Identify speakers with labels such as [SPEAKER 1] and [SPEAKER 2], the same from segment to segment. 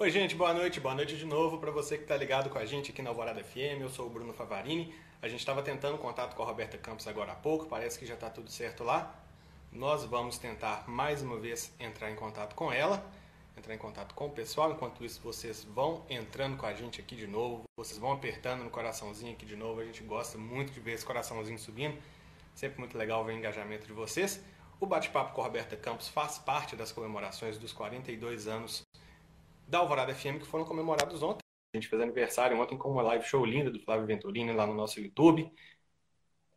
[SPEAKER 1] Oi, gente, boa noite. Boa noite de novo para você que está ligado com a gente aqui na Alvorada FM. Eu sou o Bruno Favarini. A gente estava tentando contato com a Roberta Campos agora há pouco, parece que já está tudo certo lá. Nós vamos tentar mais uma vez entrar em contato com ela, entrar em contato com o pessoal. Enquanto isso, vocês vão entrando com a gente aqui de novo, vocês vão apertando no coraçãozinho aqui de novo. A gente gosta muito de ver esse coraçãozinho subindo. Sempre muito legal ver o engajamento de vocês. O bate-papo com a Roberta Campos faz parte das comemorações dos 42 anos da Alvorada FM que foram comemorados ontem. A gente fez aniversário ontem com uma live show linda do Flávio Venturini lá no nosso YouTube.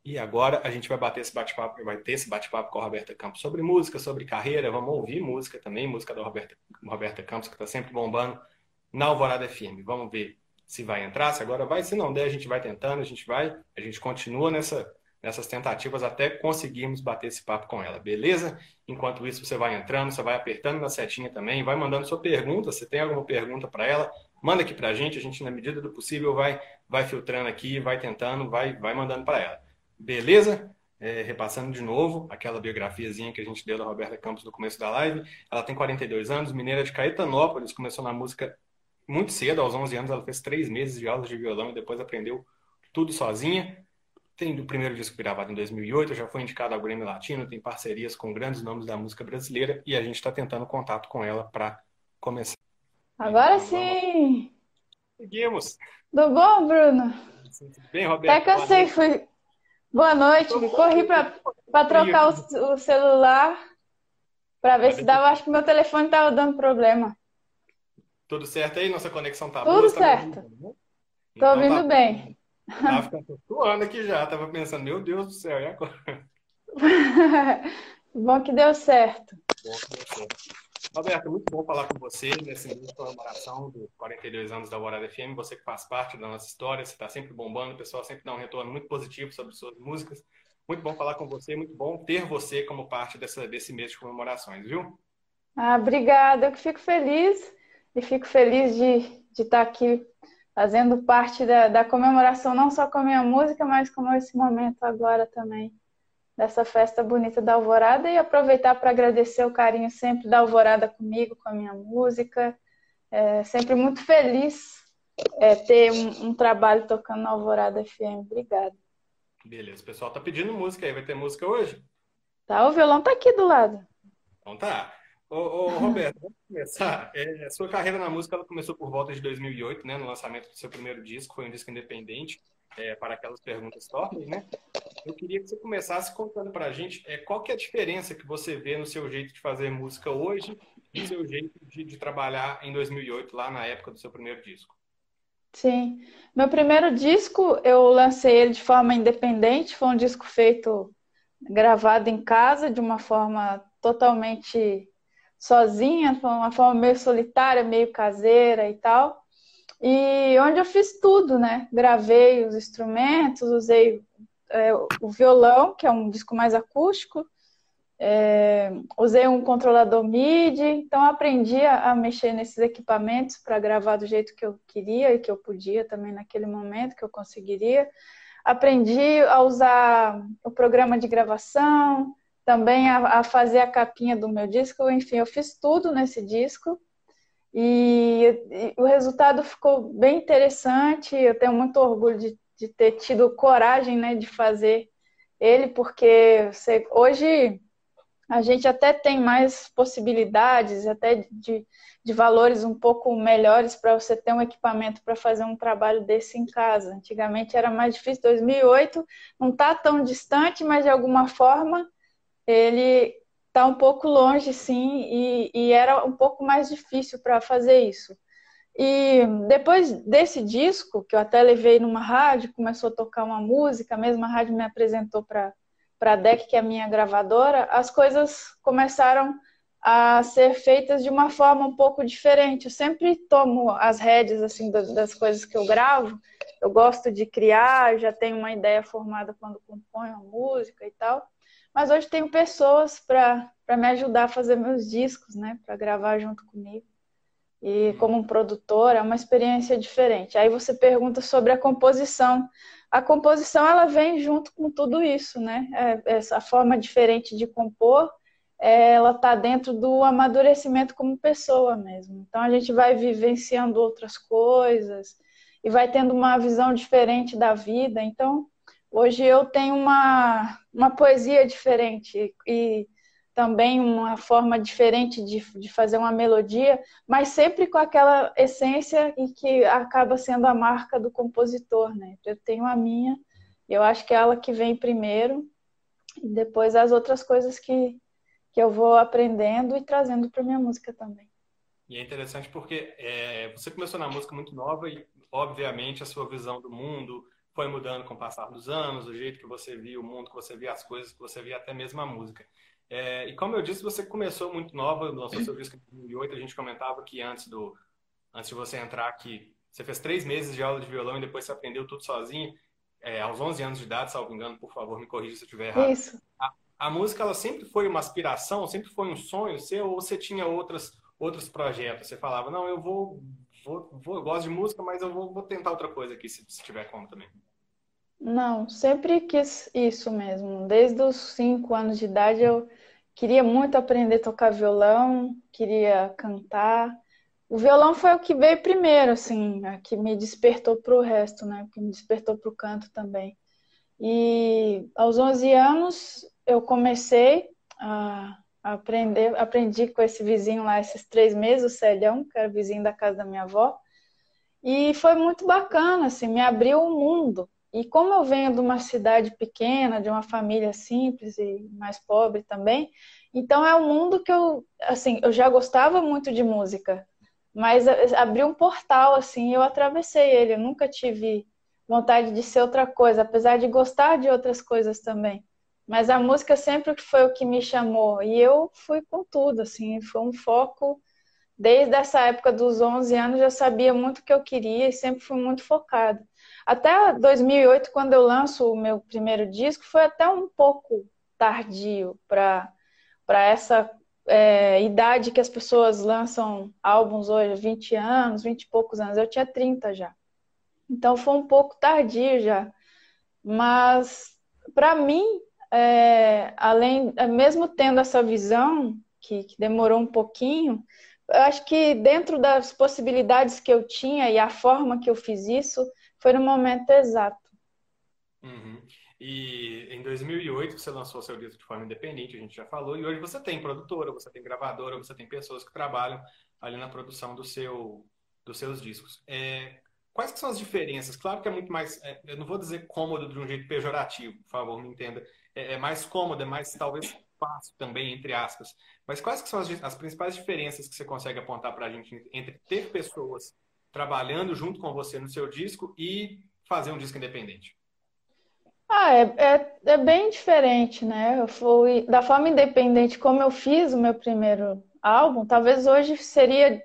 [SPEAKER 1] E agora a gente vai bater esse bate-papo, vai ter esse bate-papo com a Roberta Campos sobre música, sobre carreira. Vamos ouvir música também, música da Roberta, Roberta Campos, que está sempre bombando na Alvorada FM. Vamos ver se vai entrar, se agora vai. Se não der, a gente vai tentando, a gente vai, a gente continua nessa nessas tentativas até conseguirmos bater esse papo com ela, beleza? Enquanto isso, você vai entrando, você vai apertando na setinha também, vai mandando sua pergunta. Se tem alguma pergunta para ela, manda aqui para a gente. A gente, na medida do possível, vai, vai filtrando aqui, vai tentando, vai, vai mandando para ela. Beleza? É, repassando de novo aquela biografiazinha que a gente deu da Roberta Campos no começo da live. Ela tem 42 anos, mineira de Caetanópolis, começou na música muito cedo, aos 11 anos. Ela fez três meses de aulas de violão e depois aprendeu tudo sozinha. Tem o primeiro disco gravado em 2008, já foi indicado ao Grammy Latino, tem parcerias com grandes nomes da música brasileira e a gente está tentando contato com ela para começar.
[SPEAKER 2] Agora então, sim!
[SPEAKER 1] Seguimos!
[SPEAKER 2] Tudo bom, Bruno?
[SPEAKER 1] Bem, Roberto.
[SPEAKER 2] Até cansei, fui. Boa noite, corri para trocar o, o celular para ver se dava. Acho que meu telefone estava dando problema.
[SPEAKER 1] Tudo certo aí? Nossa conexão tá
[SPEAKER 2] Tudo
[SPEAKER 1] boa?
[SPEAKER 2] Tudo tá certo. Tá Estou então, ouvindo tá... bem.
[SPEAKER 1] Tava ficando aqui já, tava pensando, meu Deus do céu, e agora?
[SPEAKER 2] bom que deu certo.
[SPEAKER 1] Bom que deu certo. Roberto, muito bom falar com você nesse mês de comemoração dos 42 anos da Alvorada FM. Você que faz parte da nossa história, você está sempre bombando, o pessoal sempre dá um retorno muito positivo sobre suas músicas. Muito bom falar com você, muito bom ter você como parte dessa, desse mês de comemorações, viu?
[SPEAKER 2] Ah, obrigada, eu que fico feliz e fico feliz de, de estar aqui fazendo parte da, da comemoração, não só com a minha música, mas com esse momento agora também, dessa festa bonita da Alvorada, e aproveitar para agradecer o carinho sempre da Alvorada comigo, com a minha música. É sempre muito feliz é, ter um, um, trabalho tocando na Alvorada FM. Obrigada.
[SPEAKER 1] Beleza, o pessoal tá pedindo música aí, vai ter música hoje?
[SPEAKER 2] Tá, o violão tá aqui do lado.
[SPEAKER 1] Então tá. Ô, ô, Roberto, vamos começar. É, sua carreira na música ela começou por volta de 2008, né, no lançamento do seu primeiro disco, foi um disco independente, é, para aquelas perguntas tortas, né? Eu queria que você começasse contando para a gente é, qual que é a diferença que você vê no seu jeito de fazer música hoje e no seu jeito de, de trabalhar em 2008, lá na época do seu primeiro disco.
[SPEAKER 2] Sim. Meu primeiro disco, eu lancei ele de forma independente, foi um disco feito, gravado em casa, de uma forma totalmente sozinha, de uma forma meio solitária, meio caseira e tal. E onde eu fiz tudo, né? Gravei os instrumentos, usei é, o violão, que é um disco mais acústico, é, usei um controlador MIDI, então aprendi a mexer nesses equipamentos para gravar do jeito que eu queria e que eu podia também naquele momento que eu conseguiria. Aprendi a usar o programa de gravação, também a, a, fazer a capinha do meu disco. Enfim, eu fiz tudo nesse disco e, e o resultado ficou bem interessante. Eu tenho muito orgulho de, de ter tido coragem né, de fazer ele, porque você, hoje a gente até tem mais possibilidades, até de, de valores um pouco melhores para você ter um equipamento para fazer um trabalho desse em casa. Antigamente era mais difícil, 2008 não está tão distante, mas de alguma forma ele está um pouco longe, sim, e, e era um pouco mais difícil para fazer isso. E depois desse disco, que eu até levei numa rádio, começou a tocar uma música, a mesma rádio me apresentou para a DEC, que é a minha gravadora, as coisas começaram a ser feitas de uma forma um pouco diferente. Eu sempre tomo as rédeas assim das coisas que eu gravo. Eu gosto de criar, já tenho uma ideia formada quando componho a música e tal. Mas hoje tenho pessoas para me ajudar a fazer meus discos, né? Para gravar junto comigo. E uhum. como um produtor, é uma experiência diferente. Aí você pergunta sobre a composição. A composição, ela vem junto com tudo isso, né? É, essa forma diferente de compor ela está dentro do amadurecimento como pessoa mesmo. Então a gente vai vivenciando outras coisas e vai tendo uma visão diferente da vida. Então hoje eu tenho uma, uma poesia diferente e também uma forma diferente de, de fazer uma melodia, mas sempre com aquela essência e que acaba sendo a marca do compositor, né? Eu tenho a minha, eu acho que é ela que vem primeiro, e depois as outras coisas que, que eu vou aprendendo e trazendo para minha música também.
[SPEAKER 1] E é interessante porque é, você começou na música muito nova e, obviamente, a sua visão do mundo foi mudando com o passar dos anos, o jeito que você via o mundo, que você via as coisas, que você via até mesmo a música. É, e como eu disse, você começou muito nova, lançou seu disco em 2008, a gente comentava que antes, do, antes de você entrar aqui, você fez três meses de aula de violão e depois você aprendeu tudo sozinho, é, aos 11 anos de idade, salvo engano, por favor, me corrija se eu estiver errado.
[SPEAKER 2] Isso.
[SPEAKER 1] A, a, música, ela sempre foi uma aspiração, sempre foi um sonho seu, ou você tinha outras, outros projetos? Você falava, não, eu vou, vou, vou eu gosto de música, mas eu vou, vou tentar outra coisa aqui, se, se tiver como também.
[SPEAKER 2] Não, sempre quis isso mesmo. Desde os cinco anos de idade eu queria muito aprender a tocar violão, queria cantar. O violão foi o que veio primeiro, assim, que me despertou para o resto, né? Que me despertou para o canto também. E aos 11 anos eu comecei a aprender, aprendi com esse vizinho lá esses três meses, o Celhão, que era vizinho da casa da minha avó. E foi muito bacana, assim, me abriu o um mundo. E como eu venho de uma cidade pequena, de uma família simples e mais pobre também, então é um mundo que eu, assim, eu já gostava muito de música, mas abriu um portal assim, eu atravessei ele, eu nunca tive vontade de ser outra coisa, apesar de gostar de outras coisas também. Mas a música sempre foi o que me chamou e eu fui com tudo, assim, foi um foco desde essa época dos 11 anos já sabia muito o que eu queria e sempre fui muito focada. Até 2008, quando eu lanço o meu primeiro disco, foi até um pouco tardio para essa é, idade que as pessoas lançam álbuns hoje, 20 anos, 20 e poucos anos. Eu tinha 30 já. Então foi um pouco tardio já. Mas para mim, é, além, mesmo tendo essa visão, que, que demorou um pouquinho, eu acho que dentro das possibilidades que eu tinha e a forma que eu fiz isso, foi no momento exato.
[SPEAKER 1] Uhum. E em 2008 você lançou seu disco de forma independente, a gente já falou, e hoje você tem produtora, você tem gravadora, você tem pessoas que trabalham ali na produção do seu, dos seus discos. É, quais que são as diferenças? Claro que é muito mais, é, eu não vou dizer cômodo de um jeito pejorativo, por favor, me entenda. É, é mais cômodo, é mais talvez fácil também, entre aspas. Mas quais que são as, as principais diferenças que você consegue apontar para a gente entre ter pessoas trabalhando junto com você no seu disco e fazer um disco independente?
[SPEAKER 2] Ah, é, é, é, bem diferente, né? Eu fui da forma independente como eu fiz o meu primeiro álbum, talvez hoje seria,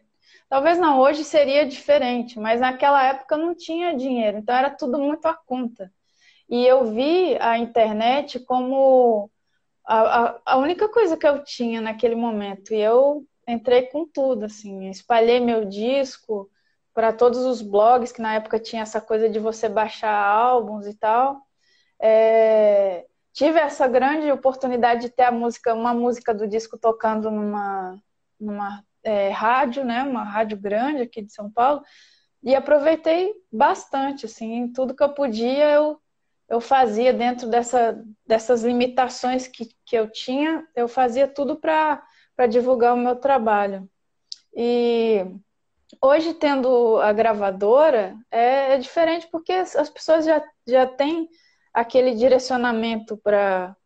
[SPEAKER 2] talvez não, hoje seria diferente, mas naquela época não tinha dinheiro, então era tudo muito a conta. E eu vi a internet como a, a, a única coisa que eu tinha naquele momento, e eu entrei com tudo, assim, espalhei meu disco, para todos os blogs, que na época tinha essa coisa de você baixar álbuns e tal. É, tive essa grande oportunidade de ter a música, uma música do disco tocando numa, numa é, rádio, né, uma rádio grande aqui de São Paulo, e aproveitei bastante, assim, tudo que eu podia eu, eu fazia dentro dessa, dessas limitações que, que eu tinha, eu fazia tudo para divulgar o meu trabalho. E hoje, tendo a gravadora, é, é diferente porque as pessoas já, já têm aquele direcionamento para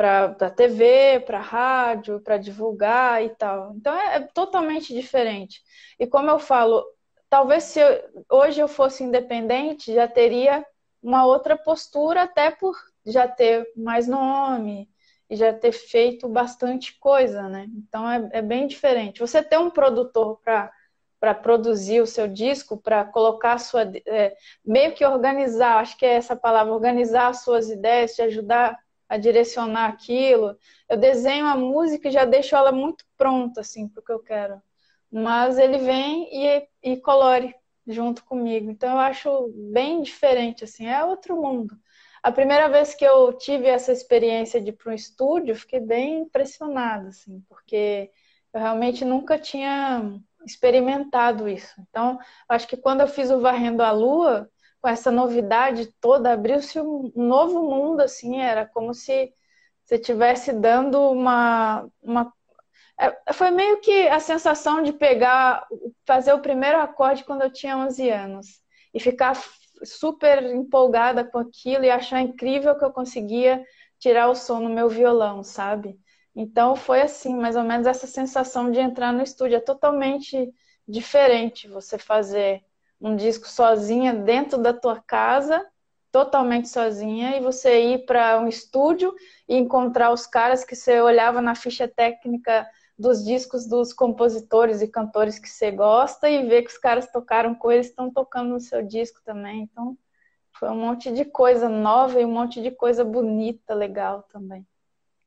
[SPEAKER 2] para a TV, para rádio, para divulgar e tal. Então é, é, totalmente diferente. E como eu falo, talvez se eu, hoje eu fosse independente, já teria uma outra postura, até por já ter mais nome e já ter feito bastante coisa, né? Então é, é bem diferente. Você ter um produtor para para produzir o seu disco, para colocar a sua. É, meio que organizar, acho que é essa palavra, organizar as suas ideias, te ajudar a direcionar aquilo. Eu desenho a música e já deixo ela muito pronta, assim, para o que eu quero. Mas ele vem e, e colore junto comigo. Então eu acho bem diferente, assim, é outro mundo. a primeira vez que eu tive essa experiência de ir para um estúdio, fiquei bem impressionada, assim, porque eu realmente nunca tinha experimentado isso. Então, acho que quando eu fiz o Varrendo a Lua, com essa novidade toda, abriu-se um novo mundo, assim, era como se você estivesse dando uma, uma foi meio que a sensação de pegar, fazer o primeiro acorde quando eu tinha 11 anos e ficar super empolgada com aquilo e achar incrível que eu conseguia tirar o som no meu violão, sabe? Então foi assim, mais ou menos essa sensação de entrar no estúdio. É totalmente diferente você fazer um disco sozinha dentro da tua casa, totalmente sozinha, e você ir para um estúdio e encontrar os caras que você olhava na ficha técnica dos discos dos compositores e cantores que você gosta e ver que os caras tocaram com eles, estão tocando no seu disco também. Então, foi um monte de coisa nova e um monte de coisa bonita, legal também.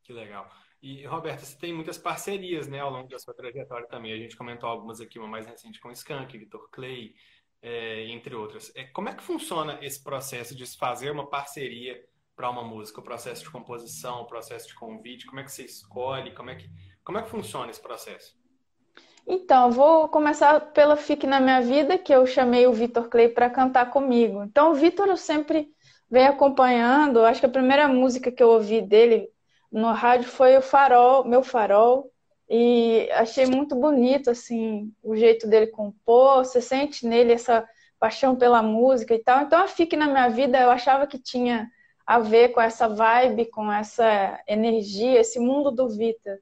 [SPEAKER 1] Que legal. E, Roberta, você tem muitas parcerias né, ao longo da sua trajetória também. A gente comentou algumas aqui, uma mais recente com Skank, Vitor Clay, é, entre outras. É, como é que funciona esse processo de fazer uma parceria para uma música? O processo de composição, o processo de convite, como é que você escolhe? Como é que, como é que funciona esse processo?
[SPEAKER 2] Então, vou começar pela FIC na minha vida, que eu chamei o Vitor Clay para cantar comigo. Então, o Vitor eu sempre venho acompanhando. Acho que a primeira música que eu ouvi dele no rádio foi o Farol, Meu Farol, e achei muito bonito assim o jeito dele compor. Você sente nele essa paixão pela música e tal. Então, a FIC na minha vida eu achava que tinha a ver com essa vibe, com essa energia, esse mundo do Vitor.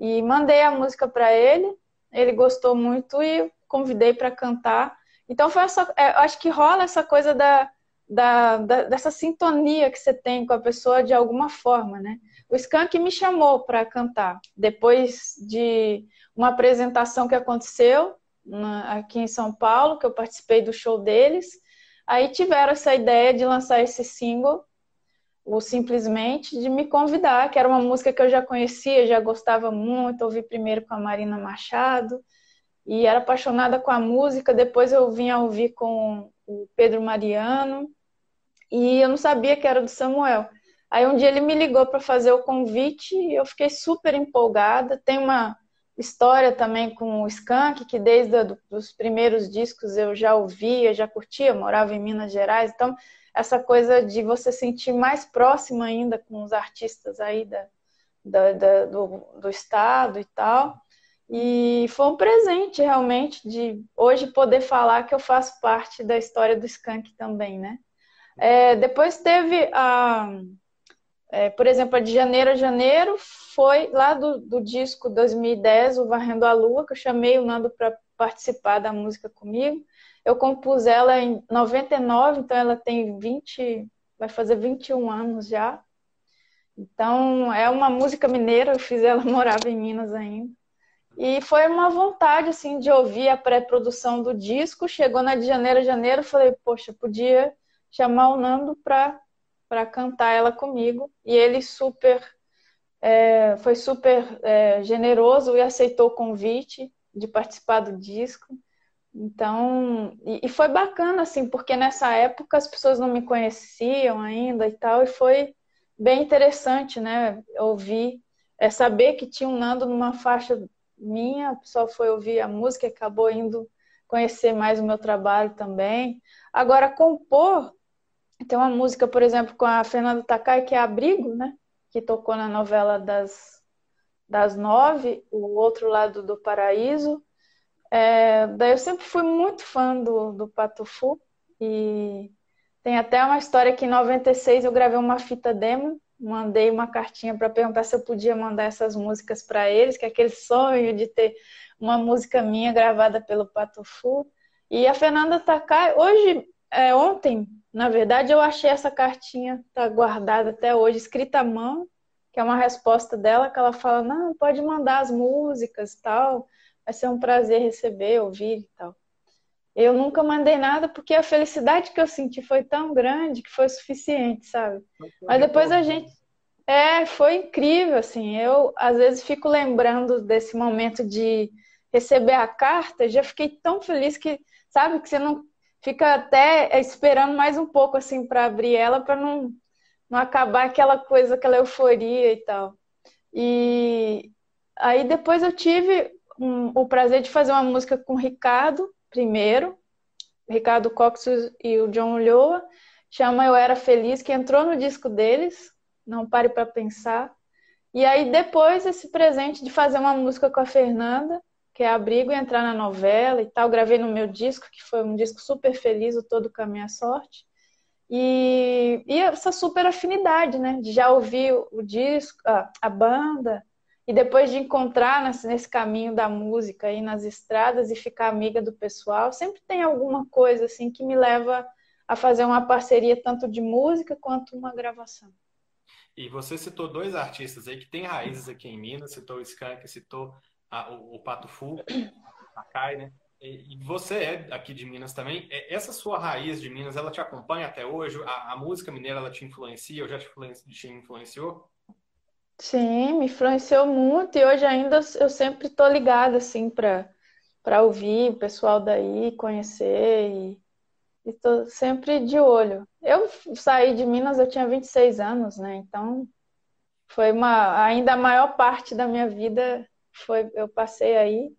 [SPEAKER 2] E mandei a música para ele, ele gostou muito e convidei para cantar. Então foi essa, é, acho que rola essa coisa da, da, da, dessa sintonia que você tem com a pessoa de alguma forma, né? O Skank me chamou para cantar depois de uma apresentação que aconteceu na, aqui em São Paulo, que eu participei do show deles. Aí tiveram essa ideia de lançar esse single ou simplesmente de me convidar, que era uma música que eu já conhecia, já gostava muito, ouvi primeiro com a Marina Machado e era apaixonada com a música, depois eu vim a ouvir com o Pedro Mariano e eu não sabia que era do Samuel. Aí um dia ele me ligou para fazer o convite e eu fiquei super empolgada. Tem uma história também com o Skank, que desde os primeiros discos eu já ouvia, já curtia, morava em Minas Gerais, então essa coisa de você sentir mais próximo ainda com os artistas aí da, da, da do, do estado e tal. E foi um presente realmente de hoje poder falar que eu faço parte da história do Skank também, né? É, depois teve a, é, por exemplo, a de janeiro a janeiro foi lá do, do disco 2010, o Varrendo a Lua, que eu chamei o Nando para participar da música comigo. Eu compus ela em 99, então ela tem 20, vai fazer 21 anos já. Então é uma música mineira, eu fiz ela, morava em Minas ainda. E foi uma vontade assim de ouvir a pré-produção do disco. Chegou na de janeiro a janeiro, falei, poxa, podia chamar o Nando para para cantar ela comigo. E ele super é, foi super é, generoso e aceitou o convite de participar do disco. Então, e, e, foi bacana, assim, porque nessa época as pessoas não me conheciam ainda e tal, e foi bem interessante, né, ouvir, é, saber que tinha um Nando numa faixa minha, o pessoal foi ouvir a música e acabou indo conhecer mais o meu trabalho também. Agora, compor, tem uma música, por exemplo, com a Fernanda Takai, que é Abrigo, né, que tocou na novela das, das nove, o outro lado do paraíso, é, daí eu sempre fui muito fã do, do Patufu e tem até uma história que em 96 eu gravei uma fita demo, mandei uma cartinha para perguntar se eu podia mandar essas músicas para eles, que é aquele sonho de ter uma música minha gravada pelo Patufu. E a Fernanda Takai, hoje, é, ontem, na verdade, eu achei essa cartinha, tá guardada até hoje, escrita à mão, que é uma resposta dela, que ela fala, não, pode mandar as músicas tal vai ser um prazer receber, ouvir e tal. Eu nunca mandei nada porque a felicidade que eu senti foi tão grande que foi suficiente, sabe? Mas depois a gente. É, foi incrível, assim. Eu, às vezes, fico lembrando desse momento de receber a carta, já fiquei tão feliz que, sabe, que você não fica até esperando mais um pouco, assim, para abrir ela, para não não acabar aquela coisa, aquela euforia e tal. E aí depois eu tive um, o prazer de fazer uma música com o Ricardo, primeiro, Ricardo Cox e o John Ulloa, chama Eu Era Feliz, que entrou no disco deles, Não Pare para Pensar. E aí depois esse presente de fazer uma música com a Fernanda, que é Abrigo e entrar na novela e tal, gravei no meu disco, que foi um disco super feliz, o Todo com a Minha Sorte. E, e essa super afinidade, né? De já ouvir o disco, a, a banda, e depois de encontrar nesse, nesse caminho da música aí nas estradas e ficar amiga do pessoal, sempre tem alguma coisa assim que me leva a fazer uma parceria tanto de música quanto uma gravação.
[SPEAKER 1] E você citou dois artistas aí que têm raízes aqui em Minas, citou o Skank, citou a, o, o, Pato Fu, a Kai, né? E, e, você é aqui de Minas também. É, essa sua raiz de Minas, ela te acompanha até hoje? A, a música mineira, ela te influencia? Ou já te, te influenciou?
[SPEAKER 2] Sim, me influenciou muito e hoje ainda eu sempre estou ligada assim para para ouvir o pessoal daí, conhecer e estou sempre de olho. Eu saí de Minas, eu tinha 26 anos, né? Então foi uma ainda a maior parte da minha vida foi eu passei aí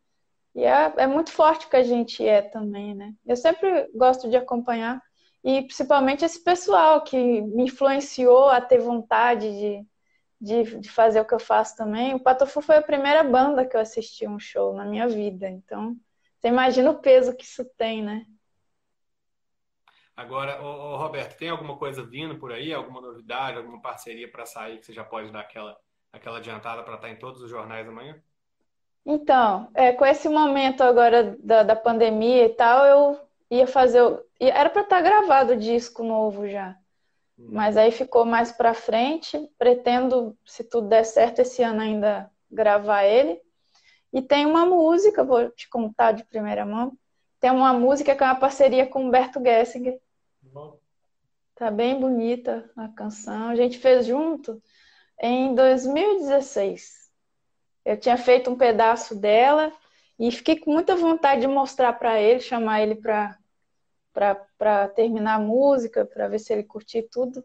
[SPEAKER 2] e é, é muito forte que a gente é também, né? Eu sempre gosto de acompanhar e principalmente esse pessoal que me influenciou a ter vontade de de, de fazer o que eu faço também. O Patofu foi a primeira banda que eu assisti um show na minha vida. Então, você imagina o peso que isso tem, né?
[SPEAKER 1] Agora, ô, ô, Roberto, tem alguma coisa vindo por aí? Alguma novidade, alguma parceria para sair que você já pode dar aquela, aquela adiantada para estar em todos os jornais amanhã?
[SPEAKER 2] Então, é, com esse momento agora da, da pandemia e tal, eu ia fazer. Era para estar gravado o disco novo já. Mas aí ficou mais para frente. Pretendo, se tudo der certo, esse ano ainda gravar ele. E tem uma música, vou te contar de primeira mão. Tem uma música que é uma parceria com Humberto Gessinger. Tá bem bonita a canção. A gente fez junto em 2016. Eu tinha feito um pedaço dela e fiquei com muita vontade de mostrar para ele, chamar ele para terminar a música, para ver se ele curtir tudo.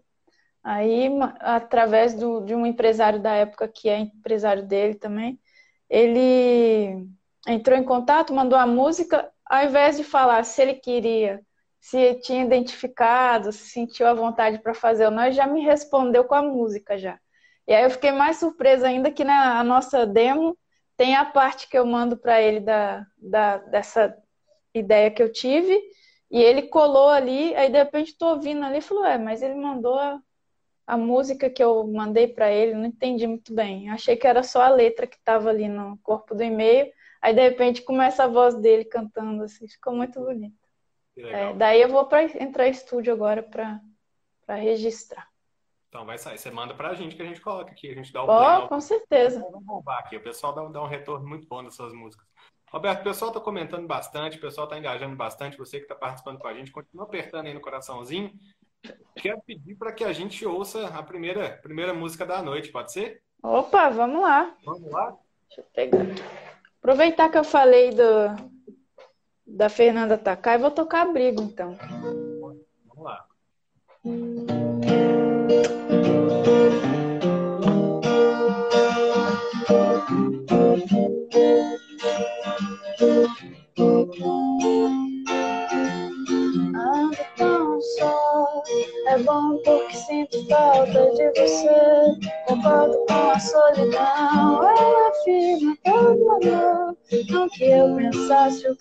[SPEAKER 2] Aí, através do, de um empresário da época, que é empresário dele também, ele entrou em contato, mandou a música, ao invés de falar se ele queria, se tinha identificado, se sentiu a vontade para fazer ou não, já me respondeu com a música já. E aí eu fiquei mais surpresa ainda que na nossa demo tem a parte que eu mando para ele da, da, dessa ideia que eu tive e ele colou ali, aí de repente tô ouvindo ali e falou, é, mas ele mandou a, a música que eu mandei para ele, não entendi muito bem. Achei que era só a letra que estava ali no corpo do e-mail. Aí de repente começa a voz dele cantando assim, ficou muito bonito. É, daí eu vou para entrar em estúdio agora para registrar.
[SPEAKER 1] Então vai sair, você manda pra gente que a gente coloca aqui, a gente dá o
[SPEAKER 2] Oh, com certeza.
[SPEAKER 1] Vamos bombar aqui. O pessoal dá, dá um retorno muito bom dessas músicas. Roberto, o pessoal está comentando bastante, o pessoal está engajando bastante. Você que está participando com a gente, continua apertando aí no coraçãozinho. Quero pedir para que a gente ouça a primeira, primeira música da noite, pode ser?
[SPEAKER 2] Opa, vamos lá.
[SPEAKER 1] Vamos lá?
[SPEAKER 2] Deixa eu pegar. Aproveitar que eu falei do, da Fernanda Takai, vou tocar abrigo então.
[SPEAKER 1] Vamos lá.
[SPEAKER 2] Solidão, ela afirma todo amor. Não que eu pensasse o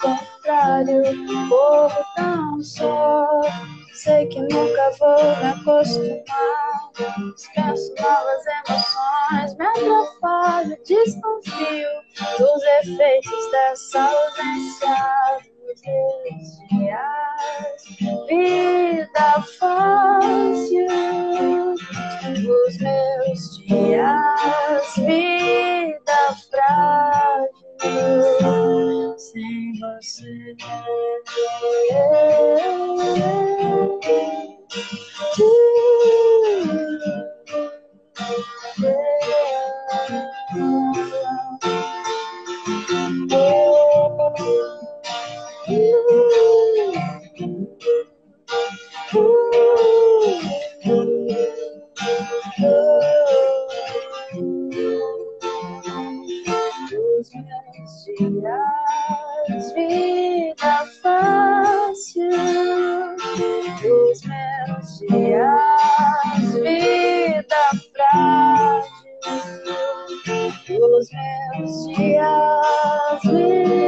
[SPEAKER 2] os meus dias.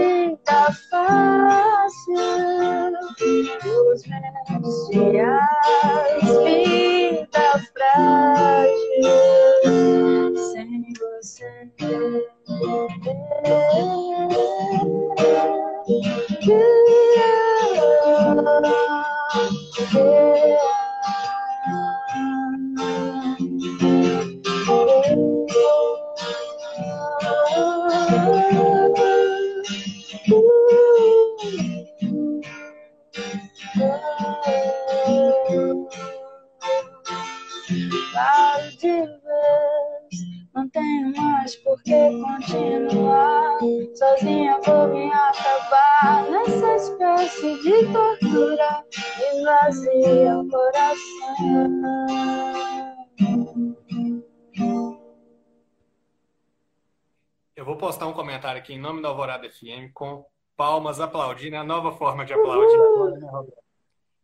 [SPEAKER 1] Aqui em nome da Alvorada FM com palmas aplaudindo, é a nova forma de aplaudir né?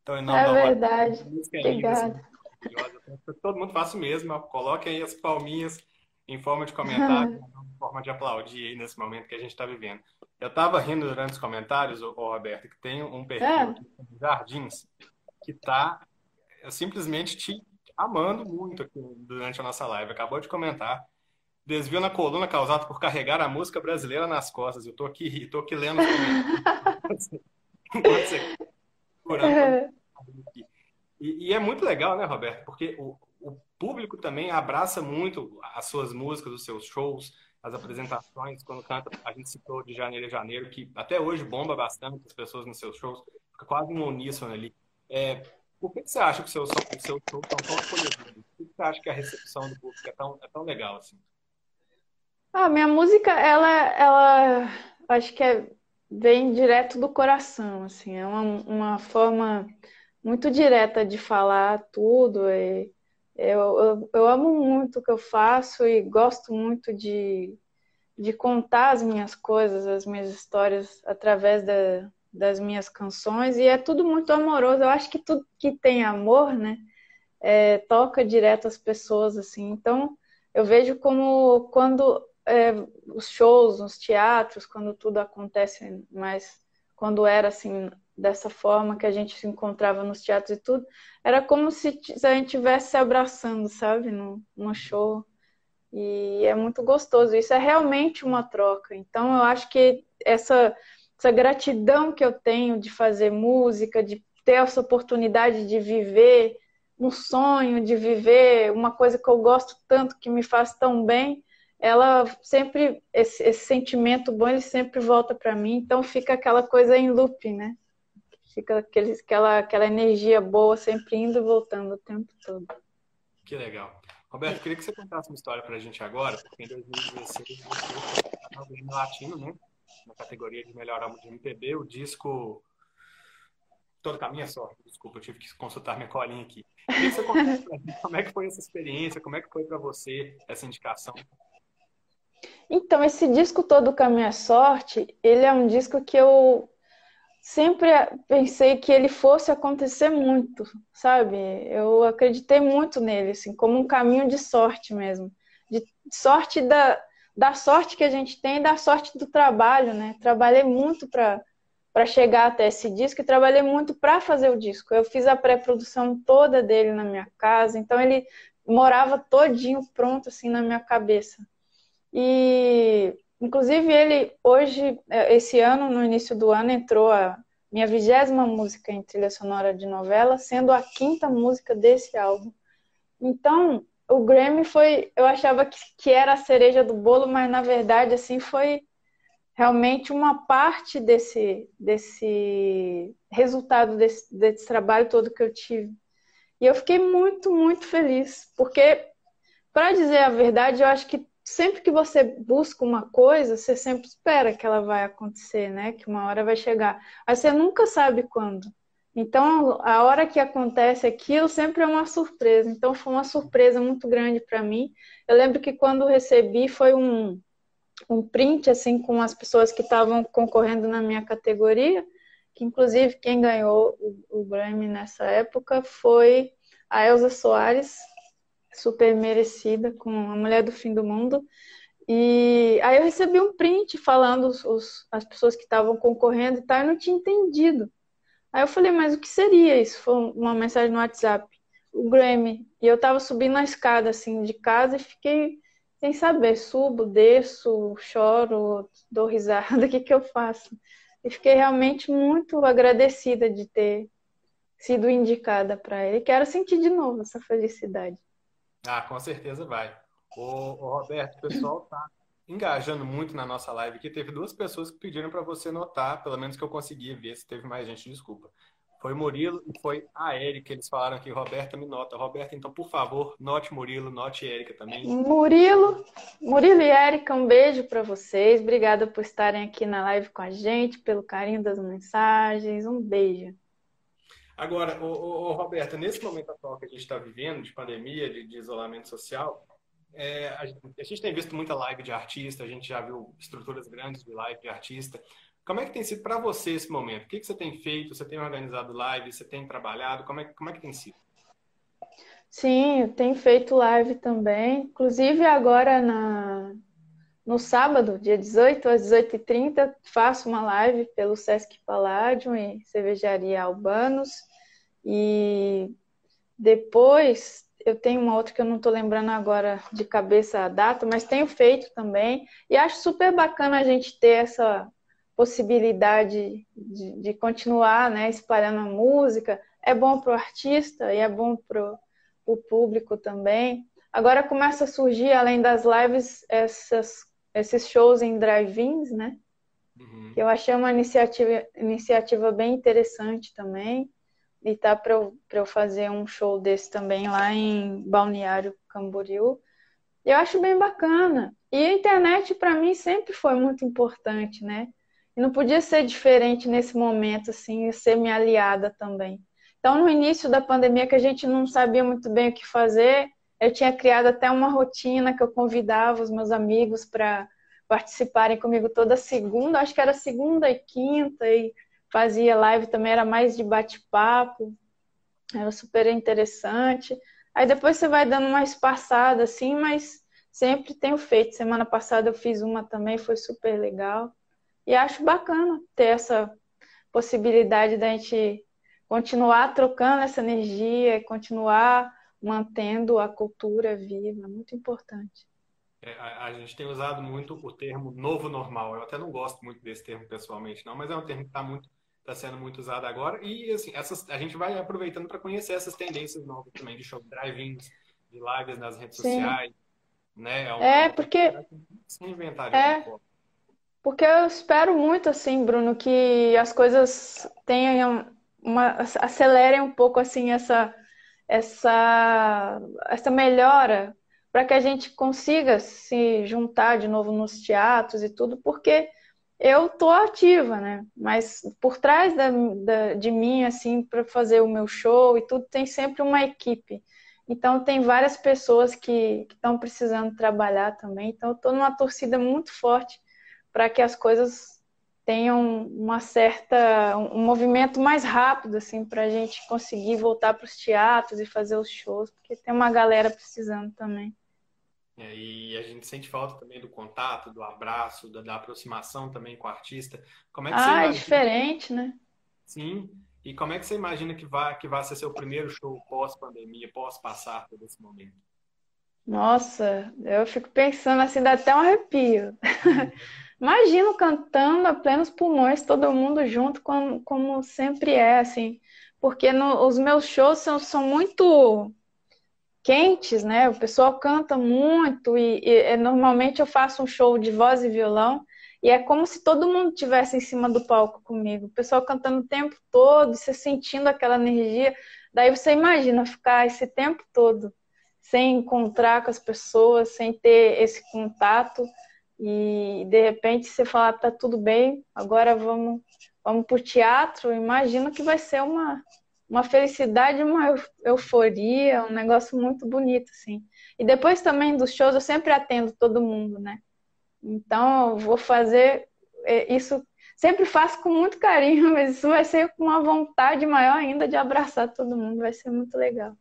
[SPEAKER 2] Então, em nome é da verdade. Obrigada.
[SPEAKER 1] Todo mundo faça o mesmo, coloque aí as palminhas em forma de comentário, em forma de aplaudir aí nesse momento que a gente está vivendo. Eu estava rindo durante os comentários, ô, Roberto, que tem um perfil é. aqui Jardins que está simplesmente te amando muito aqui durante a nossa live. Acabou de comentar. Desvio na coluna causado por carregar a música brasileira nas costas. Eu estou aqui, estou aqui lendo comentários. e, e é muito legal, né, Roberto? Porque o, o público também abraça muito as suas músicas, os seus shows, as apresentações, quando canta, a gente citou de Janeiro a Janeiro, que até hoje bomba bastante as pessoas nos seus shows, fica quase um uníssono ali. É, por que você acha que os seus, shows são tão acolhedores? Por que você acha que a recepção do público é tão, é tão legal assim?
[SPEAKER 2] Ah, minha música, ela, ela acho que é, vem direto do coração, assim, é uma, uma forma muito direta de falar tudo eu, eu, eu, amo muito o que eu faço e gosto muito de, de contar as minhas coisas, as minhas histórias através da, das minhas canções e é tudo muito amoroso. Eu acho que tudo que tem amor, né, é, toca direto as pessoas assim. Então eu vejo como quando é, os shows, os teatros, quando tudo acontece mais, quando era assim dessa forma que a gente se encontrava nos teatros e tudo, era como se a gente estivesse se abraçando, sabe, no, no show. E é muito gostoso. Isso é realmente uma troca. Então, eu acho que essa, essa gratidão que eu tenho de fazer música, de ter essa oportunidade de viver um sonho, de viver uma coisa que eu gosto tanto, que me faz tão bem, ela sempre, esse, esse sentimento bom, ele sempre volta para mim. Então, fica aquela coisa em loop, né? Fica aquele, aquela, aquela energia boa sempre indo e voltando o tempo todo.
[SPEAKER 1] Que legal. Roberto, queria que você contasse uma história para a gente agora, porque em 2016 você foi do latino, né? Na categoria de melhor álbum de MPB, o disco Todo Caminho é Sorte. Desculpa, eu tive que consultar minha colinha aqui. Queria que você contasse pra como é que foi essa experiência, como é que foi para você essa indicação?
[SPEAKER 2] Então, esse disco Todo Caminho é Sorte, ele é um disco que eu sempre pensei que ele fosse acontecer muito, sabe? Eu acreditei muito nele, assim, como um caminho de sorte mesmo. De sorte da, da sorte que a gente tem e da sorte do trabalho, né? Trabalhei muito para para chegar até esse disco e trabalhei muito para fazer o disco. Eu fiz a pré-produção toda dele na minha casa, então ele morava todinho pronto assim na minha cabeça. E Inclusive, ele hoje, é, esse ano, no início do ano, entrou a minha vigésima música em trilha sonora de novela, sendo a quinta música desse álbum. Então, o Grammy foi, eu achava que, que era a cereja do bolo, mas na verdade, assim, foi realmente uma parte desse, desse resultado desse, desse trabalho todo que eu tive. E eu fiquei muito, muito feliz, porque, para dizer a verdade, eu acho que sempre que você busca uma coisa, você sempre espera que ela vai acontecer, né? Que uma hora vai chegar. Mas você nunca sabe quando. Então, a hora que acontece aquilo sempre é uma surpresa. Então, foi uma surpresa muito grande para mim. Eu lembro que quando recebi foi um, um print assim com as pessoas que estavam concorrendo na minha categoria, que inclusive quem ganhou o, o Grammy nessa época foi a Elza Soares, super merecida com a Mulher do Fim do Mundo. E aí eu recebi um print falando os, os, as pessoas que estavam concorrendo e tal, e não tinha entendido. Aí eu falei, mas o que seria isso? Foi uma mensagem no WhatsApp. O Grammy. E eu tava subindo a escada, assim, de casa e fiquei sem saber. Subo, desço, choro, dou risada, o que que eu faço? E fiquei realmente muito agradecida de ter sido indicada para ele. Quero sentir de novo essa felicidade.
[SPEAKER 1] Ah, com certeza vai. O, Roberto, o pessoal tá engajando muito na nossa live aqui. Teve duas pessoas que pediram para você notar, pelo menos que eu consegui ver, se teve mais gente, desculpa. Foi Murilo e foi a Érica. Eles falaram que Roberta me nota. Roberta, então, por favor, note Murilo, note Érica também.
[SPEAKER 2] Murilo, Murilo e Érica, um beijo para vocês. Obrigada por estarem aqui na live com a gente, pelo carinho das mensagens. Um beijo.
[SPEAKER 1] Agora, ô, ô, ô nesse momento atual que a gente está vivendo, de pandemia, de, de isolamento social, é, a, gente, a, gente, tem visto muita live de artista, a gente já viu estruturas grandes de live de artista. Como é que tem sido para você esse momento? O que, que você tem feito? Você tem organizado live? Você tem trabalhado? Como é, como é que tem sido?
[SPEAKER 2] Sim, eu tenho feito live também. Inclusive agora na, no sábado, dia 18 às 18h30, faço uma live pelo Sesc Palladium e Cervejaria Albanos. E depois eu tenho uma outra que eu não estou lembrando agora de cabeça a data, mas tenho feito também. E acho super bacana a gente ter essa possibilidade de, de continuar né, espalhando a música. É bom para o artista e é bom para o público também. Agora começa a surgir, além das lives, essas, esses shows em drive-ins, né? Uhum. Eu achei uma iniciativa, iniciativa bem interessante também. E tá para eu, eu fazer um show desse também lá em Balneário Camboriú. Eu acho bem bacana. E a internet, para mim, sempre foi muito importante, né? E não podia ser diferente nesse momento, assim, ser minha aliada também. Então, no início da pandemia, que a gente não sabia muito bem o que fazer, eu tinha criado até uma rotina que eu convidava os meus amigos para participarem comigo toda segunda, acho que era segunda e quinta, e fazia live também, era mais de bate-papo, era super interessante. Aí depois você vai dando uma espaçada, assim, mas sempre tenho feito. Semana passada eu fiz uma também, foi super legal. E acho bacana ter essa possibilidade da gente continuar trocando essa energia, continuar mantendo a cultura viva, muito importante.
[SPEAKER 1] É, a, a, gente tem usado muito o termo novo normal. Eu até não gosto muito desse termo pessoalmente, não, mas é um termo que está muito está sendo muito usado agora e assim essas a gente vai aproveitando para conhecer essas tendências novas também de show drive-ins, de lives nas redes Sim. sociais, né?
[SPEAKER 2] É, um, é porque se inventar é, porque eu espero muito, assim, Bruno, que as coisas tenham uma, acelerem um pouco, assim, essa, essa, essa melhora para que a gente consiga se juntar de novo nos teatros e tudo, porque eu tô ativa, né? Mas por trás da, da, de mim, assim, para fazer o meu show e tudo, tem sempre uma equipe. Então, tem várias pessoas que estão precisando trabalhar também. Então, eu estou numa torcida muito forte para que as coisas tenham uma certa um movimento mais rápido assim para a gente conseguir voltar para os teatros e fazer os shows porque tem uma galera precisando também
[SPEAKER 1] é, e a gente sente falta também do contato do abraço da, da, aproximação também com o artista. Como é que
[SPEAKER 2] ah, você imagina... é diferente né?
[SPEAKER 1] Sim. E como é que você imagina que vai que vai ser seu primeiro show pós pandemia pós passar por esse momento?
[SPEAKER 2] Nossa eu fico pensando assim dá até um arrepio. Uhum. Imagino cantando a plenos pulmões, todo mundo junto, como, como sempre é, assim. Porque no, os meus shows são, são muito quentes, né? O pessoal canta muito e, e, e, normalmente eu faço um show de voz e violão e é como se todo mundo tivesse em cima do palco comigo. O pessoal cantando o tempo todo, você sentindo aquela energia. Daí você imagina ficar esse tempo todo sem encontrar com as pessoas, sem ter esse contato e de repente você falar tá tudo bem, agora vamos vamos para o teatro, imagino que vai ser uma uma felicidade, uma euforia, um negócio muito bonito assim. E depois também dos shows eu sempre atendo todo mundo, né? Então eu vou fazer é, isso sempre faço com muito carinho, mas isso vai ser com uma vontade maior ainda de abraçar todo mundo, vai ser muito legal.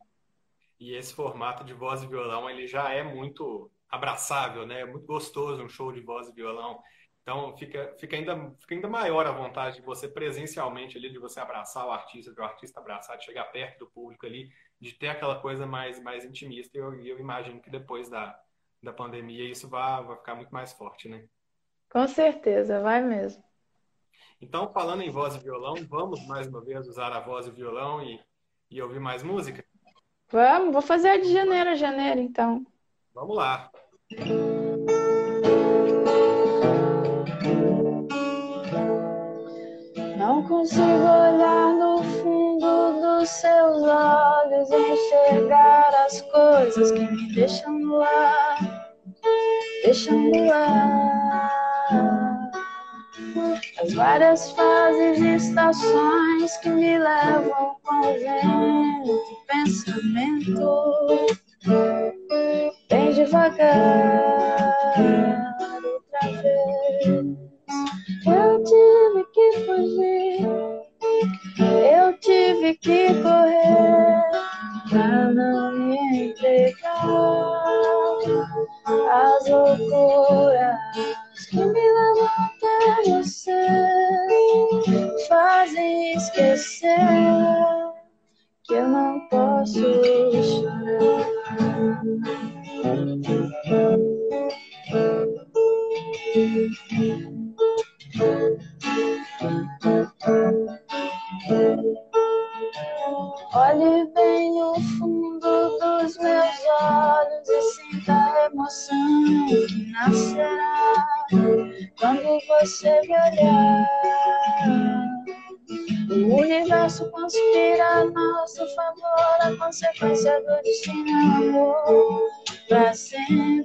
[SPEAKER 1] E esse formato de voz e violão, ele já é muito abraçável, né? É muito gostoso um show de voz e violão. Então fica, fica, ainda, fica ainda maior a vontade de você presencialmente ali, de você abraçar o artista, de o artista abraçar, de chegar perto do público ali, de ter aquela coisa mais, mais intimista. E eu, eu imagino que depois da, da pandemia isso vai, vai ficar muito mais forte, né?
[SPEAKER 2] Com certeza, vai mesmo.
[SPEAKER 1] Então, falando em voz e violão, vamos mais uma vez usar a voz e o violão e, e ouvir mais música?
[SPEAKER 2] Vamos, vou fazer a de janeiro a janeiro, então.
[SPEAKER 1] Vamos lá.
[SPEAKER 2] Consigo olhar no fundo dos seus olhos e enxergar as coisas que me deixam no ar, deixam no ar. As várias fases e estações que me levam com vento e pensamento. Bem devagar, outra vez. Eu tive que fugir, eu tive que correr pra não me entregar às loucuras que me levam até você, fazem esquecer que eu não posso chorar. Do destino amor. Pra sempre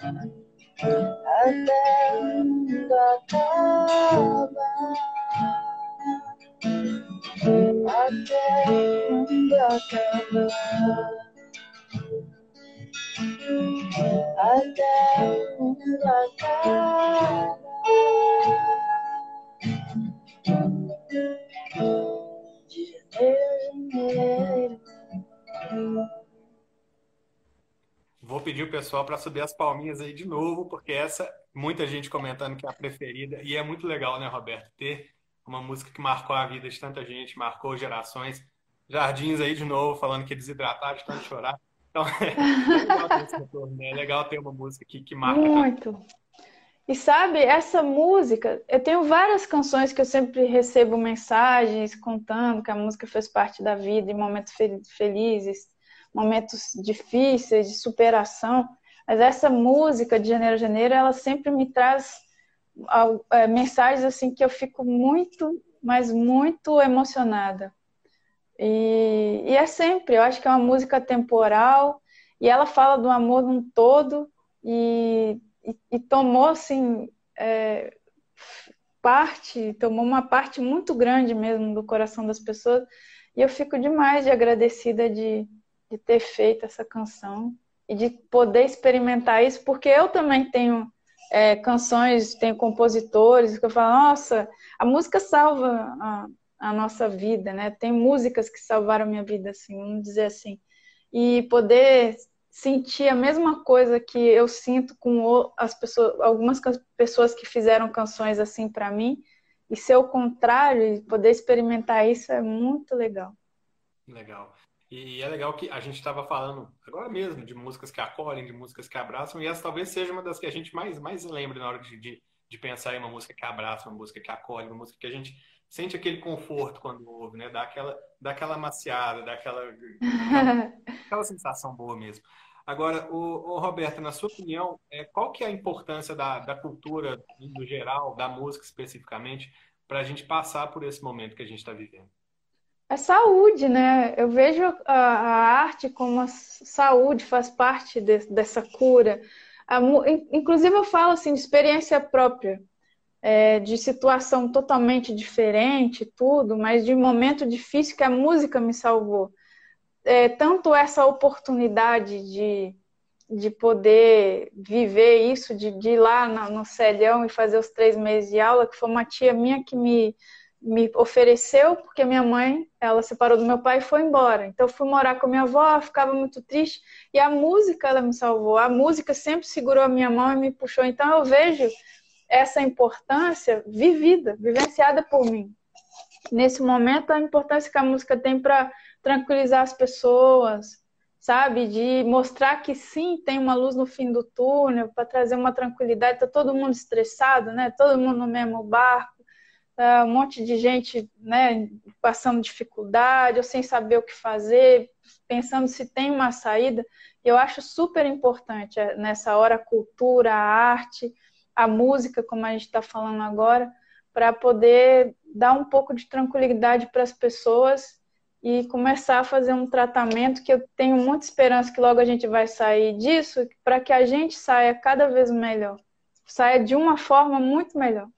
[SPEAKER 2] Até o mundo acabar. Até mundo. Até mundo acabar. De janeiro.
[SPEAKER 1] Vou pedir o pessoal para subir as palminhas aí de novo, porque essa, muita gente comentando que é a preferida, e é muito legal, né, Roberto, ter uma música que marcou a vida de tanta gente, marcou gerações. Jardins aí de novo, falando que desidratado de tanto chorar. Então, é né? É legal ter uma música que, que marca.
[SPEAKER 2] Muito. E sabe, essa música, eu tenho várias canções que eu sempre recebo mensagens contando que a música fez parte da vida em momentos felizes, momentos difíceis de superação. Mas essa música de Janeiro a Janeiro, ela sempre me traz é, mensagens assim que eu fico muito, mas muito emocionada. E, e, é sempre, eu acho que é uma música temporal e ela fala do amor num todo e, e, e tomou assim é, parte, tomou uma parte muito grande mesmo do coração das pessoas e eu fico demais de agradecida de, de ter feito essa canção e de poder experimentar isso, porque eu também tenho é, canções, tenho compositores que eu falo, nossa, a música salva a, a nossa vida, né? Tem músicas que salvaram minha vida, assim, vamos dizer assim. E poder sentir a mesma coisa que eu sinto com as pessoas, algumas pessoas que fizeram canções assim para mim, e ser o contrário e poder experimentar isso é muito legal.
[SPEAKER 1] Legal. E é legal que a gente estava falando agora mesmo de músicas que acolhem, de músicas que abraçam, e essa talvez seja uma das que a gente mais, mais lembra na hora de, de, de pensar em uma música que abraça, uma música que acolhe, uma música que a gente sente aquele conforto quando ouve, né? Dá aquela, dá aquela maciada, dá aquela, aquela, sensação boa mesmo. Agora, o, o, Roberto, na sua opinião, é, qual que é a importância da, da cultura no geral, da música especificamente, para a gente passar por esse momento que a gente está vivendo?
[SPEAKER 2] É saúde, né? Eu vejo a, a arte como a saúde, faz parte de, dessa cura. A, inclusive, eu falo assim, de experiência própria, é, de situação totalmente diferente, tudo, mas de momento difícil que a música me salvou. É, tanto essa oportunidade de, de poder viver isso, de, de ir lá no, no Celhão e fazer os três meses de aula, que foi uma tia minha que me me ofereceu, porque minha mãe, ela separou do meu pai e foi embora. Então eu fui morar com minha avó, ficava muito triste, e a música ela me salvou. A música sempre segurou a minha mão e me puxou. Então eu vejo essa importância vivida, vivenciada por mim. Nesse momento, a importância que a música tem para tranquilizar as pessoas, sabe? De mostrar que sim, tem uma luz no fim do túnel, para trazer uma tranquilidade. Tá todo mundo estressado, né? Todo mundo no mesmo barco um monte de gente né, passando dificuldade ou sem saber o que fazer, pensando se tem uma saída. Eu acho super importante eh, nessa hora a cultura, a arte, a música, como a gente está falando agora, para poder dar um pouco de tranquilidade para as pessoas e começar a fazer um tratamento que eu tenho muita esperança que logo a gente vai sair disso, para que a gente saia cada vez melhor, saia de uma forma muito melhor.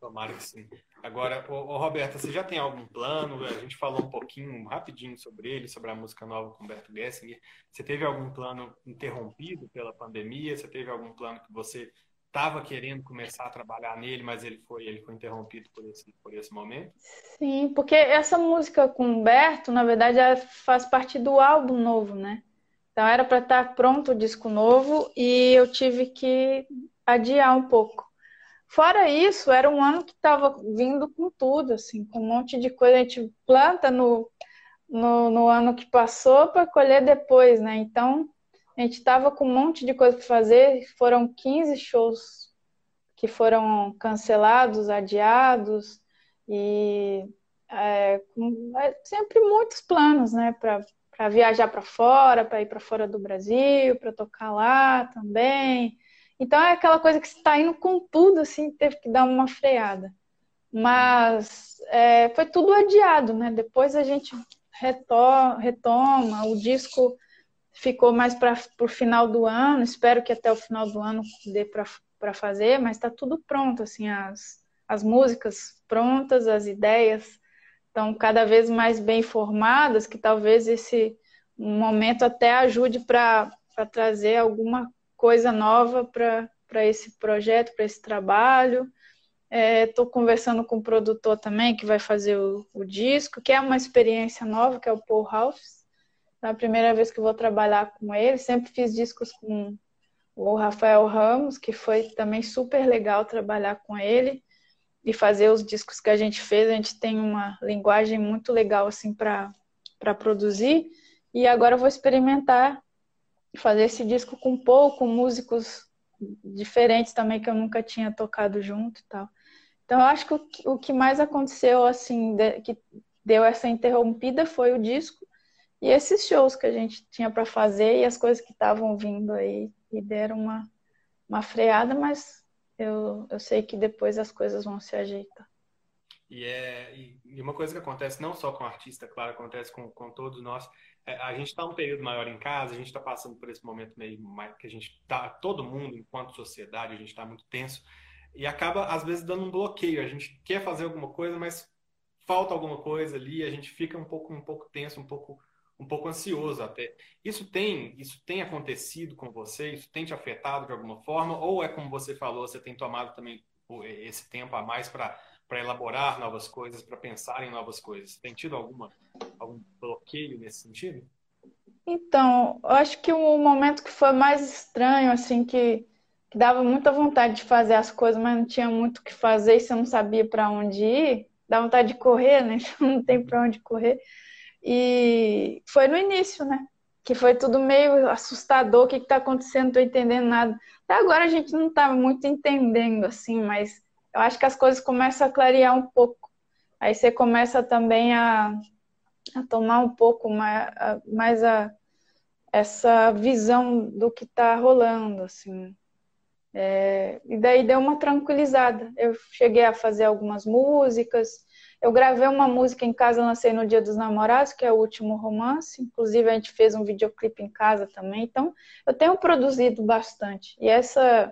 [SPEAKER 1] Tomara que sim. Agora, ô, ô, Roberta, você já tem algum plano? A gente falou um pouquinho, rapidinho sobre ele, sobre a música nova com Humberto Gessinger. Você teve algum plano interrompido pela pandemia? Você teve algum plano que você estava querendo começar a trabalhar nele, mas ele foi, ele foi interrompido por esse, por esse momento?
[SPEAKER 2] Sim, porque essa música com Humberto, na verdade, faz parte do álbum novo, né? Então era para estar pronto o disco novo e eu tive que adiar um pouco. Fora isso, era um ano que estava vindo com tudo, assim, com um monte de coisa. A gente planta no, no, no ano que passou para colher depois, né? Então, a gente estava com um monte de coisa para fazer. Foram 15 shows que foram cancelados, adiados, e é, com, é, sempre muitos planos, né? Para viajar para fora, para ir para fora do Brasil, para tocar lá também. Então é aquela coisa que está indo com tudo, assim, teve que dar uma freada. Mas é, foi tudo adiado, né? Depois a gente reto retoma, o disco ficou mais para o final do ano, espero que até o final do ano dê para fazer, mas está tudo pronto, assim, as, as músicas prontas, as ideias estão cada vez mais bem formadas, que talvez esse momento até ajude para trazer alguma coisa nova para esse projeto, para esse trabalho. Estou é, conversando com o produtor também, que vai fazer o, o, disco, que é uma experiência nova, que é o Paul House. É a primeira vez que vou trabalhar com ele. Sempre fiz discos com o Rafael Ramos, que foi também super legal trabalhar com ele e fazer os discos que a gente fez. A gente tem uma linguagem muito legal assim para produzir. E agora eu vou experimentar fazer esse disco com pouco, músicos diferentes também que eu nunca tinha tocado junto e tal. Então, eu acho que o, que mais aconteceu, assim, de, que deu essa interrompida foi o disco e esses shows que a gente tinha para fazer e as coisas que estavam vindo aí e deram uma, uma freada, mas eu, eu sei que depois as coisas vão se ajeitar.
[SPEAKER 1] E, é, e uma coisa que acontece não só com o artista, claro, acontece com, com todos nós, a gente está um período maior em casa, a gente está passando por esse momento meio que a gente está, todo mundo, enquanto sociedade, a gente está muito tenso e acaba, às vezes, dando um bloqueio. A gente quer fazer alguma coisa, mas falta alguma coisa ali, a gente fica um pouco, um pouco tenso, um pouco, um pouco ansioso até. Isso tem, isso tem acontecido com você? Isso tem te afetado de alguma forma? Ou é como você falou, você tem tomado também esse tempo a mais para para elaborar novas coisas, para pensar em novas coisas. Tem tido alguma, algum bloqueio nesse sentido?
[SPEAKER 2] Então, eu acho que o momento que foi mais estranho, assim, que, que dava muita vontade de fazer as coisas, mas não tinha muito o que fazer e você não sabia para onde ir, dá vontade de correr, né? Não tem para onde correr. E foi no início, né? Que foi tudo meio assustador, o que está acontecendo, não estou entendendo nada. Até agora a gente não está muito entendendo, assim, mas eu acho que as coisas começam a clarear um pouco. Aí você começa também a, a tomar um pouco mais, a, mais a, essa visão do que está rolando, assim. É, e daí deu uma tranquilizada. Eu cheguei a fazer algumas músicas. Eu gravei uma música em casa, lancei no Dia dos Namorados, que é o último romance. Inclusive, a gente fez um videoclipe em casa também. Então, eu tenho produzido bastante. E essa,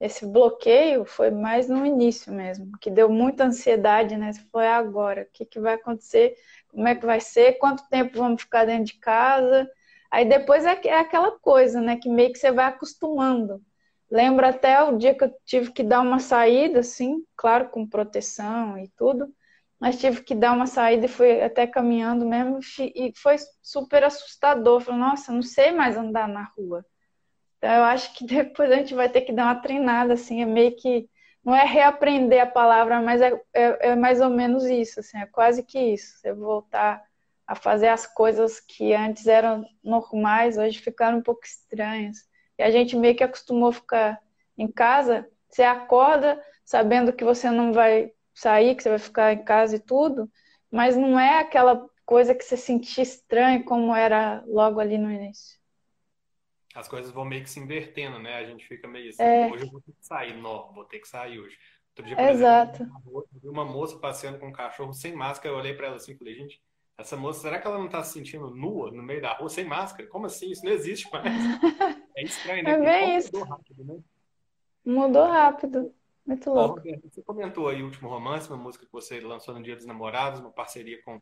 [SPEAKER 2] esse bloqueio foi mais no início mesmo, que deu muita ansiedade, né? Foi agora, o que, que vai acontecer? Como é que vai ser? Quanto tempo vamos ficar dentro de casa? Aí depois é, é aquela coisa, né? Que meio que você vai acostumando. Lembro até o dia que eu tive que dar uma saída, assim, claro, com proteção e tudo, mas tive que dar uma saída e fui até caminhando mesmo, e foi super assustador. Falei, nossa, não sei mais andar na rua. Então, eu acho que depois a gente vai ter que dar uma treinada, assim, é meio que. Não é reaprender a palavra, mas é, é, é mais ou menos isso, assim, é quase que isso. Você voltar a fazer as coisas que antes eram normais, hoje ficaram um pouco estranhas. E a gente meio que acostumou a ficar em casa. Você acorda sabendo que você não vai sair, que você vai ficar em casa e tudo, mas não é aquela coisa que você sentia estranho como era logo ali no início.
[SPEAKER 1] As coisas vão meio que se invertendo, né? A gente fica meio assim, é... hoje eu vou ter que sair, não, vou ter que sair hoje.
[SPEAKER 2] Outro dia, por Exato.
[SPEAKER 1] exemplo, eu vi uma moça passeando com um cachorro sem máscara, eu olhei para ela assim e falei, gente, essa moça, será que ela não está se sentindo nua no meio da rua, sem máscara? Como assim? Isso não existe mais. É estranho, né?
[SPEAKER 2] É bem isso. Mudou rápido, né? Mudou rápido. Muito louco.
[SPEAKER 1] Você comentou aí o último romance, uma música que você lançou no Dia dos Namorados, uma parceria com,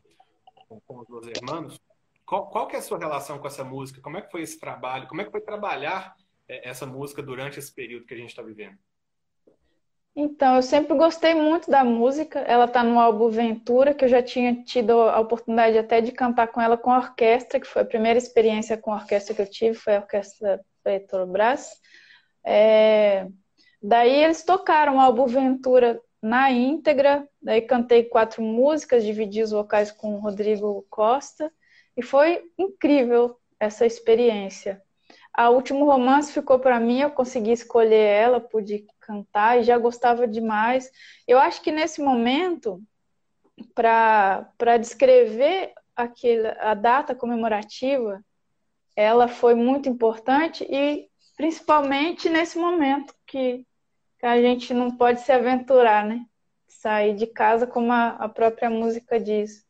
[SPEAKER 1] com, com os dois irmãos. Qual, qual que é a sua relação com essa música? Como é que foi esse trabalho? Como é que foi trabalhar é, essa música durante esse período que a gente está vivendo?
[SPEAKER 2] Então, eu sempre gostei muito da música. Ela está no álbum Ventura, que eu já tinha tido a oportunidade até de cantar com ela com a orquestra, que foi a primeira experiência com a orquestra que eu tive, foi a orquestra Petrobras. É... Daí eles tocaram o álbum Ventura na íntegra, daí cantei quatro músicas, dividi os vocais com o Rodrigo Costa, e foi incrível essa experiência. A último romance ficou para mim, eu consegui escolher ela, pude cantar e já gostava demais. Eu acho que nesse momento, para descrever aquele, a data comemorativa, ela foi muito importante e principalmente nesse momento que, que a gente não pode se aventurar, né? Sair de casa, como a, a própria música diz.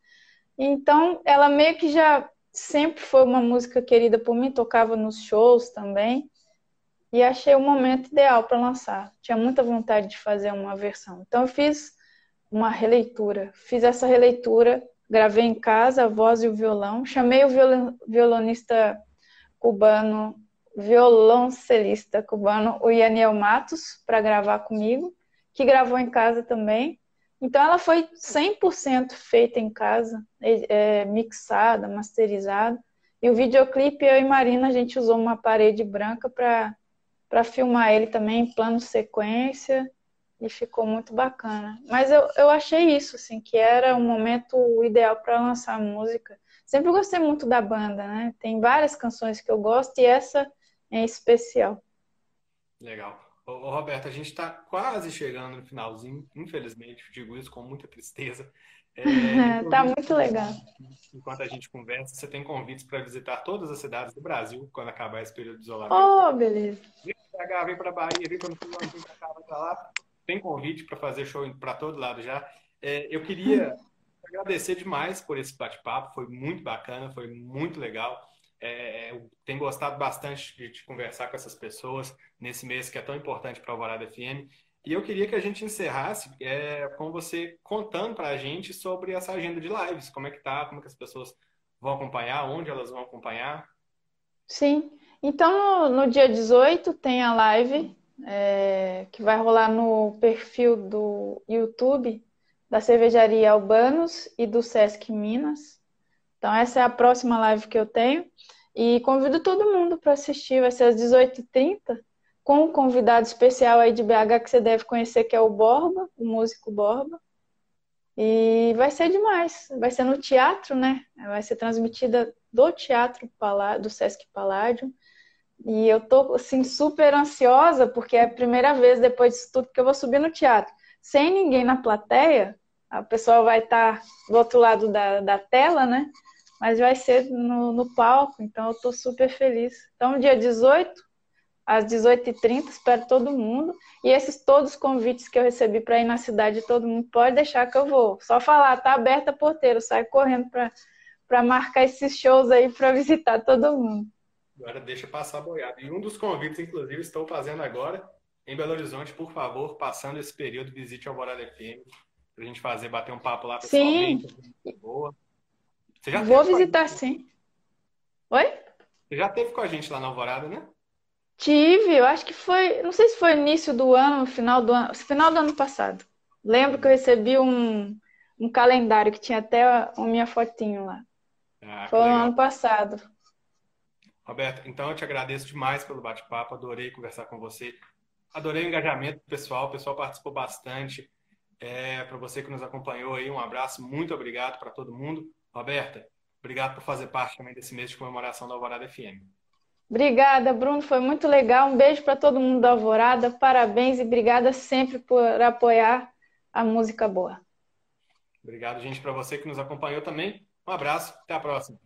[SPEAKER 2] Então, ela meio que já sempre foi uma música querida por mim, tocava nos shows também, e achei o momento ideal para lançar. Tinha muita vontade de fazer uma versão. Então eu fiz uma releitura, fiz essa releitura, gravei em casa a voz e o violão, chamei o violonista cubano, violoncelista cubano, o Yaniel Matos, para gravar comigo, que gravou em casa também. Então ela foi 100% feita em casa, é, é, mixada, masterizada. E o videoclipe, eu e Marina, a gente usou uma parede branca para filmar ele também em plano sequência e ficou muito bacana. Mas eu, eu achei isso, assim, que era o momento ideal para lançar música. Sempre gostei muito da banda, né? Tem várias canções que eu gosto e essa em especial.
[SPEAKER 1] Legal. Ô, Roberto, a gente está quase chegando no finalzinho, infelizmente, digo isso com muita tristeza.
[SPEAKER 2] É, tá muito legal.
[SPEAKER 1] Enquanto a gente conversa, você tem convites para visitar todas as cidades do Brasil quando acabar esse período de isolamento.
[SPEAKER 2] Oh, beleza.
[SPEAKER 1] Vem para cá, vem para Bahia, vem quando for para cá, vai para lá. Tem convite para fazer show para todo lado já. É, eu queria agradecer demais por esse bate-papo, foi muito bacana, foi muito legal. É, eu tenho gostado bastante de, de, conversar com essas pessoas nesse mês que é tão importante para o Alvorada FM. E eu queria que a gente encerrasse é, com você contando para a gente sobre essa agenda de lives, como é que tá, como é que as pessoas vão acompanhar, onde elas vão acompanhar.
[SPEAKER 2] Sim, então no, no dia 18 tem a live é, que vai rolar no perfil do YouTube da Cervejaria Albanos e do Sesc Minas. Então essa é a próxima live que eu tenho. E convido todo mundo para assistir, vai ser às 18h30, com um convidado especial aí de BH que você deve conhecer, que é o Borba, o músico Borba. E vai ser demais. Vai ser no teatro, né? Vai ser transmitida do Teatro do Sesc Paládio. E eu tô, assim, super ansiosa, porque é a primeira vez depois disso tudo que eu vou subir no teatro. Sem ninguém na plateia, a pessoa vai estar tá do outro lado da, da tela, né? Mas vai ser no, no palco, então eu estou super feliz. Então, dia 18, às 18h30, espero todo mundo. E esses todos os convites que eu recebi para ir na cidade, todo mundo pode deixar que eu vou. Só falar, tá aberta a porteira, sai correndo para marcar esses shows aí para visitar todo mundo.
[SPEAKER 1] Agora deixa passar boiado. E um dos convites, inclusive, estou fazendo agora em Belo Horizonte, por favor, passando esse período, visite Alvorada FM para a gente fazer, bater um papo lá pessoalmente.
[SPEAKER 2] Sim. Boa. Você já Vou visitar, sim. Oi?
[SPEAKER 1] Você já teve com a gente lá na Alvorada, né?
[SPEAKER 2] Tive, eu acho que foi, não sei se foi início do ano, final do ano, final do ano passado. Lembro que eu recebi um, um calendário que tinha até a, a minha fotinho lá. Ah, foi no ano passado.
[SPEAKER 1] Roberto, então eu te agradeço demais pelo bate-papo, adorei conversar com você. Adorei o engajamento pessoal, o pessoal participou bastante. É, para você que nos acompanhou aí, um abraço, muito obrigado para todo mundo. Roberta, obrigado por fazer parte também desse mês de comemoração da Alvorada FM.
[SPEAKER 2] Obrigada, Bruno, foi muito legal. Um beijo para todo mundo da Alvorada, parabéns e obrigada sempre por apoiar a música boa.
[SPEAKER 1] Obrigado, gente, para você que nos acompanhou também. Um abraço, até a próxima.